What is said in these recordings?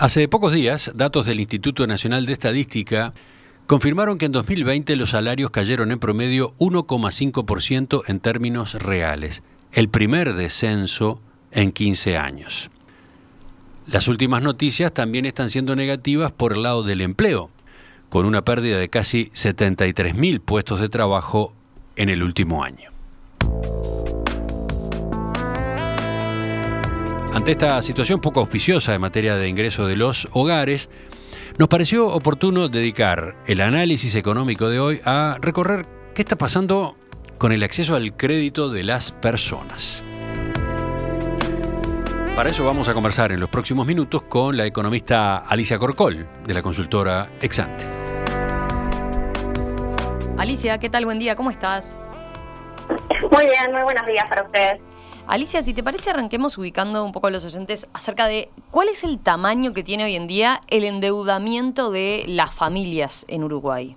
Hace pocos días, datos del Instituto Nacional de Estadística confirmaron que en 2020 los salarios cayeron en promedio 1,5% en términos reales, el primer descenso en 15 años. Las últimas noticias también están siendo negativas por el lado del empleo, con una pérdida de casi 73.000 puestos de trabajo en el último año. Ante esta situación poco auspiciosa en materia de ingreso de los hogares, nos pareció oportuno dedicar el análisis económico de hoy a recorrer qué está pasando con el acceso al crédito de las personas. Para eso vamos a conversar en los próximos minutos con la economista Alicia Corcol, de la consultora Exante. Alicia, ¿qué tal? Buen día, ¿cómo estás? Muy bien, muy buenos días para ustedes. Alicia, si te parece, arranquemos ubicando un poco a los oyentes acerca de cuál es el tamaño que tiene hoy en día el endeudamiento de las familias en Uruguay.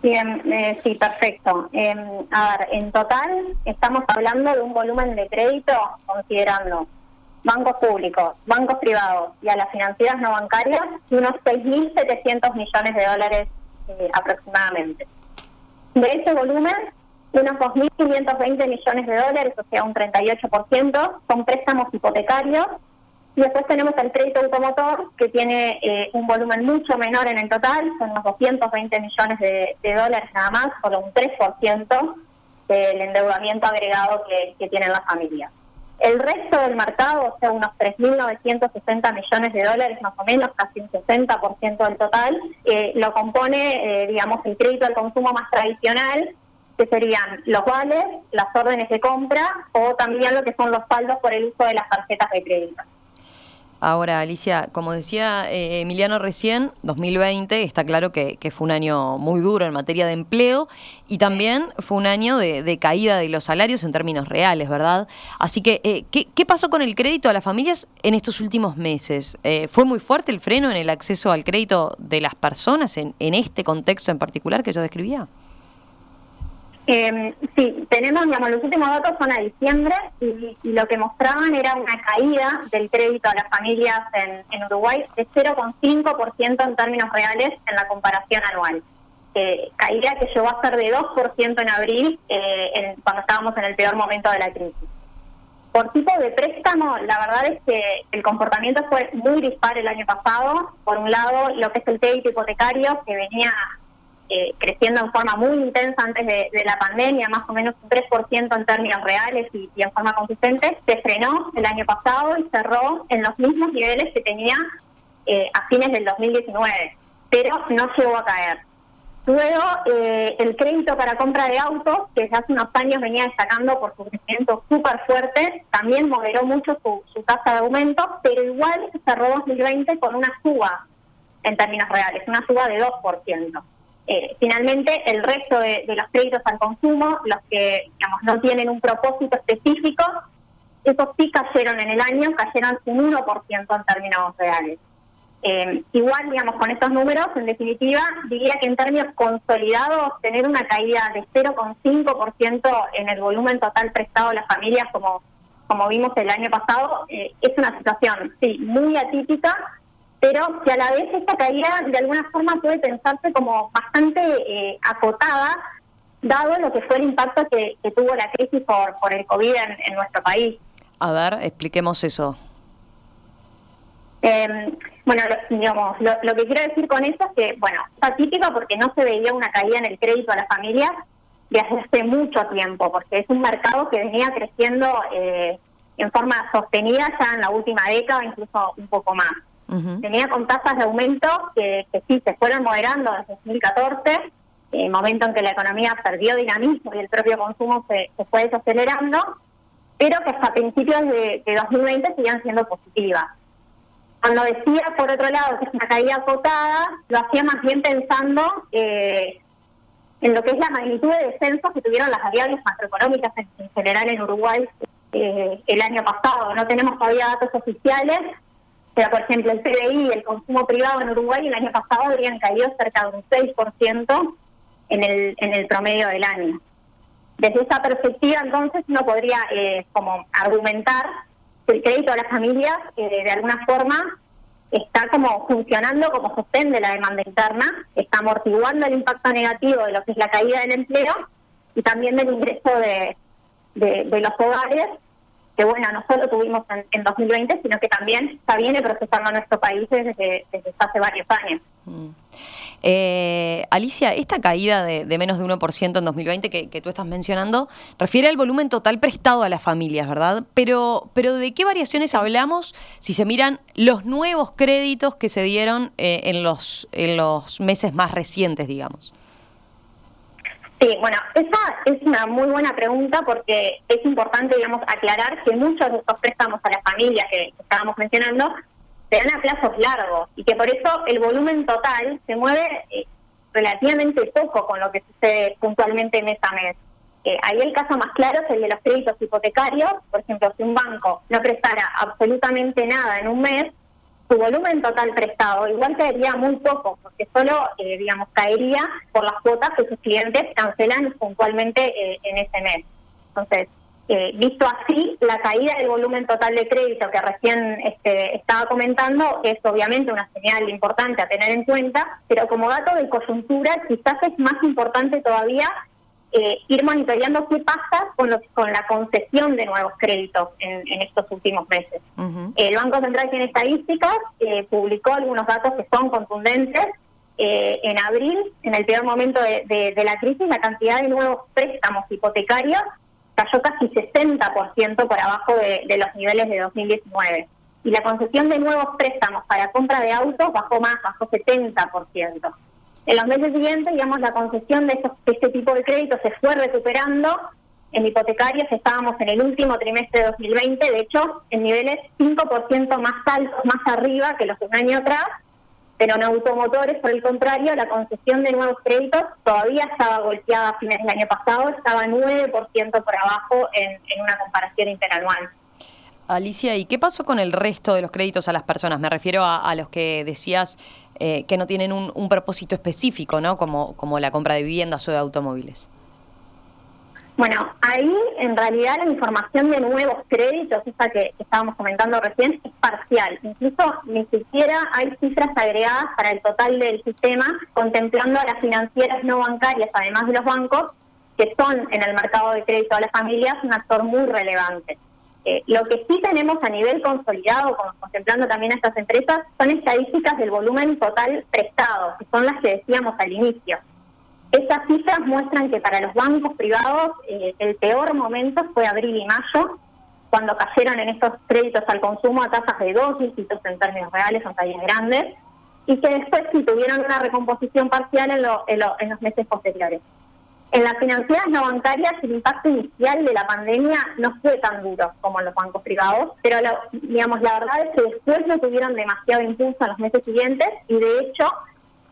Bien, eh, sí, perfecto. Em, a ver, en total estamos hablando de un volumen de crédito considerando bancos públicos, bancos privados y a las financieras no bancarias de unos 6.700 millones de dólares eh, aproximadamente. De ese volumen, unos 2.520 millones de dólares, o sea, un 38%, son préstamos hipotecarios. Y después tenemos el crédito automotor, que tiene eh, un volumen mucho menor en el total, son unos 220 millones de, dólares nada más, solo un 3% del endeudamiento agregado que, que tienen las familias. El resto del mercado, o sea, unos 3.960 millones de dólares más o menos, casi un 60% del total, eh, lo compone, eh, digamos, el crédito al consumo más tradicional, que serían los vales, las órdenes de compra o también lo que son los saldos por el uso de las tarjetas de crédito. Ahora, Alicia, como decía eh, Emiliano recién, 2020 está claro que, fue un año muy duro en materia de empleo y también fue un año de, caída de los salarios en términos reales, ¿verdad? Así que, eh, ¿qué, pasó con el crédito a las familias en estos últimos meses? Eh, ¿Fue muy fuerte el freno en el acceso al crédito de las personas en, en este contexto en particular que yo describía? Eh, sí, tenemos, digamos, los últimos datos son a diciembre y, lo que mostraban era una caída del crédito a las familias en, Uruguay de 0,5% en términos reales en la comparación anual. Eh, caída que llegó a ser de 2% en abril, eh, cuando estábamos en el peor momento de la crisis. Por tipo de préstamo, la verdad es que el comportamiento fue muy dispar el año pasado. Por un lado, lo que es el crédito hipotecario, que venía eh, creciendo en forma muy intensa antes de, la pandemia, más o menos un 3% en términos reales y, en forma consistente, se frenó el año pasado y cerró en los mismos niveles que tenía eh, a fines del 2019, pero no llegó a caer. Luego, eh, el crédito para compra de autos, que ya hace unos años venía destacando por su crecimiento súper fuerte, también moderó mucho su, su tasa de aumento, pero igual cerró 2020 con una suba en términos reales, una suba de 2%. Eh, finalmente, el resto de, los créditos al consumo, los que digamos, no tienen un propósito específico, esos sí cayeron en el año, cayeron un 1% en términos reales. Eh, igual, digamos, con estos números, en definitiva, diría que en términos consolidados, tener una caída de 0,5% en el volumen total prestado a las familias, como, como vimos el año pasado, eh, es una situación, sí, muy atípica, pero que a la vez esta caída de alguna forma puede pensarse como bastante eh, acotada, dado lo que fue el impacto que, tuvo la crisis por, por el COVID en, nuestro país. A ver, expliquemos eso. Em, bueno, lo, digamos, lo, que quiero decir con eso es que, bueno, es atípico porque no se veía una caída en el crédito a las familias desde hace mucho tiempo, porque es un mercado que venía creciendo eh, en forma sostenida ya en la última década, incluso un poco más. Tenía con tasas de aumento que, sí se fueron moderando desde 2014, el momento en que la economía perdió dinamismo y el propio consumo se, fue desacelerando, pero que hasta principios de, 2020 seguían siendo positivas. Cuando decía, por otro lado, que es una caída acotada, lo hacía más bien pensando eh, en lo que es la magnitud de descensos que tuvieron las variables macroeconómicas en, general en Uruguay eh, el año pasado. No tenemos todavía datos oficiales, o sea, por ejemplo, el PBI el consumo privado en Uruguay el año pasado habrían caído cerca de un 6% en el, en el promedio del año. Desde esa perspectiva, entonces, uno podría eh, como argumentar que el crédito a las familias, eh, de alguna forma, está como funcionando como sostén de la demanda interna, está amortiguando el impacto negativo de lo que es la caída del empleo y también del ingreso de, de, los hogares, que bueno, no solo tuvimos en, 2020, sino que también está viene procesando nuestro país desde, desde hace varios años. Mm. Eh, Alicia, esta caída de, menos de 1% en 2020 que, que, tú estás mencionando refiere al volumen total prestado a las familias, ¿verdad? Pero, pero ¿de qué variaciones hablamos si se miran los nuevos créditos que se dieron eh, en, los, en los meses más recientes, digamos? Sí, bueno, esa es una muy buena pregunta porque es importante, digamos, aclarar que muchos de estos préstamos a las familias que estábamos mencionando se dan a plazos largos y que por eso el volumen total se mueve eh, relativamente poco con lo que sucede puntualmente mes a mes. Eh, ahí el caso más claro es el de los créditos hipotecarios. Por ejemplo, si un banco no prestara absolutamente nada en un mes, su volumen total prestado igual caería muy poco, porque solo, eh, digamos, caería por las cuotas que sus clientes cancelan puntualmente en ese mes. Entonces, eh, visto así, la caída del volumen total de crédito que recién este, estaba comentando es obviamente una señal importante a tener en cuenta, pero como dato de coyuntura quizás es más importante todavía eh, ir monitoreando qué pasa con, con la concesión de nuevos créditos en, estos últimos meses. El Banco Central tiene estadísticas, eh, publicó algunos datos que son contundentes. en abril, en el peor momento de la crisis, la cantidad de nuevos préstamos hipotecarios cayó casi 60% por abajo de, los niveles de 2019. Y la concesión de nuevos préstamos para compra de autos bajó más, bajó 70%. En los meses siguientes, digamos, la concesión de, este tipo de créditos se fue recuperando. En hipotecarios estábamos en el último trimestre de 2020, de hecho, en niveles 5% más altos, más arriba que los de un año atrás, pero en automotores, por el contrario, la concesión de nuevos créditos todavía estaba golpeada a fines del año pasado, estaba 9% por abajo en, una comparación interanual. Alicia, ¿y qué pasó con el resto de los créditos a las personas? Me refiero a, los que decías eh, que no tienen un, propósito específico, ¿no? Como, como la compra de viviendas o de automóviles. Bueno, ahí en realidad la información de nuevos créditos, esa que, estábamos comentando recién, es parcial. Incluso ni siquiera hay cifras agregadas para el total del sistema, contemplando a las financieras no bancarias, además de los bancos, que son en el mercado de crédito a las familias un actor muy relevante. Eh, lo que sí tenemos a nivel consolidado, contemplando también a estas empresas, son estadísticas del volumen total prestado, que son las que decíamos al inicio. Estas cifras muestran que para los bancos privados eh, el peor momento fue abril y mayo, cuando cayeron en estos créditos al consumo a tasas de dos dígitos en términos reales, son tallas grandes, y que después sí tuvieron una recomposición parcial en, en, los meses posteriores. En las financieras no bancarias el impacto inicial de la pandemia no fue tan duro como en los bancos privados, pero digamos la verdad es que después no tuvieron demasiado impulso en los meses siguientes y de hecho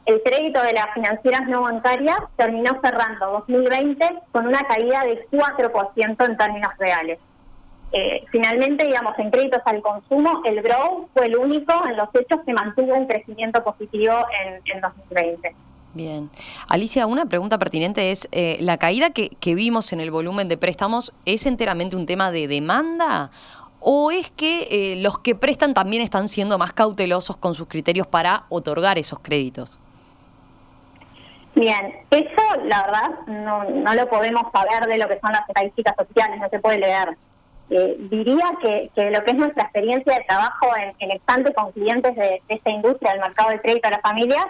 el crédito de las financieras no bancarias terminó cerrando 2020 con una caída de 4% en términos reales. Eh, finalmente, digamos, en créditos al consumo, el Grow fue el único en los hechos que mantuvo un crecimiento positivo en, 2020. Bien. Alicia, una pregunta pertinente es, eh, ¿la caída que, vimos en el volumen de préstamos es enteramente un tema de demanda o es que eh, los que prestan también están siendo más cautelosos con sus criterios para otorgar esos créditos? Bien, eso la verdad no, no lo podemos saber de lo que son las estadísticas sociales, no se puede leer. Eh, diría que, que, lo que es nuestra experiencia de trabajo en, el instante con clientes de, esta industria del mercado de crédito a las familias,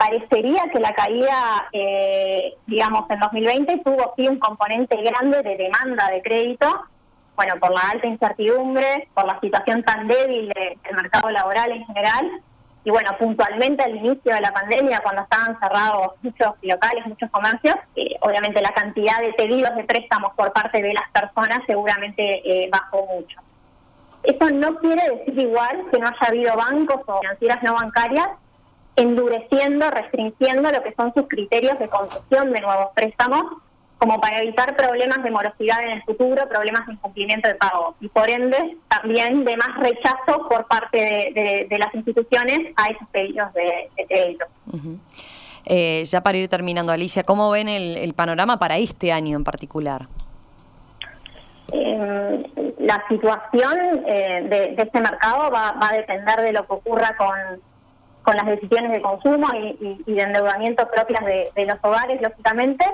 parecería que la caída, eh, digamos, en 2020 tuvo sí un componente grande de demanda de crédito, bueno, por la alta incertidumbre, por la situación tan débil del mercado laboral en general, y bueno, puntualmente al inicio de la pandemia, cuando estaban cerrados muchos locales, muchos comercios, eh, obviamente la cantidad de pedidos de préstamos por parte de las personas seguramente eh, bajó mucho. Eso no quiere decir igual que no haya habido bancos o financieras no bancarias endureciendo, restringiendo lo que son sus criterios de concesión de nuevos préstamos como para evitar problemas de morosidad en el futuro, problemas de incumplimiento de pago y por ende también de más rechazo por parte de, las instituciones a esos pedidos de, crédito. Eh, ya para ir terminando, Alicia, ¿cómo ven el, panorama para este año en particular? Eh, la situación eh, de, este mercado va, a depender de lo que ocurra con, con las decisiones de consumo y, de endeudamiento propias de, los hogares, lógicamente.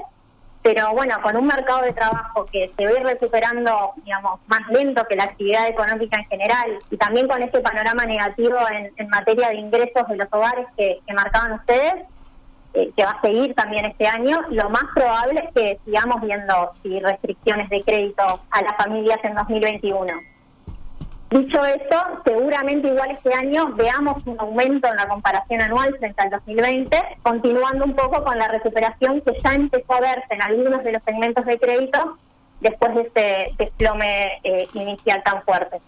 Pero bueno, con un mercado de trabajo que se ir recuperando, digamos, más lento que la actividad económica en general, y también con este panorama negativo en, materia de ingresos de los hogares que marcaban ustedes, eh, que va a seguir también este año, lo más probable es que sigamos viendo restricciones de crédito a las familias en 2021. Dicho eso, seguramente igual este año veamos un aumento en la comparación anual frente al 2020, continuando un poco con la recuperación que ya empezó a verse en algunos de los segmentos de crédito después de este desplome eh, inicial tan fuerte.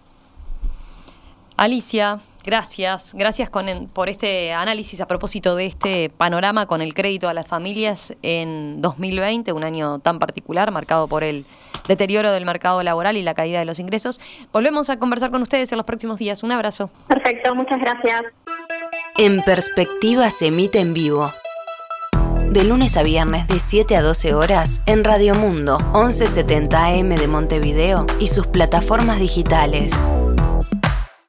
Alicia, Gracias, gracias por este análisis a propósito de este panorama con el crédito a las familias en 2020, un año tan particular marcado por el deterioro del mercado laboral y la caída de los ingresos. Volvemos a conversar con ustedes en los próximos días. Un abrazo. Perfecto, muchas gracias. En perspectiva se emite en vivo. De lunes a viernes de 7 a 12 horas en Radio Mundo, 1170 AM de Montevideo y sus plataformas digitales.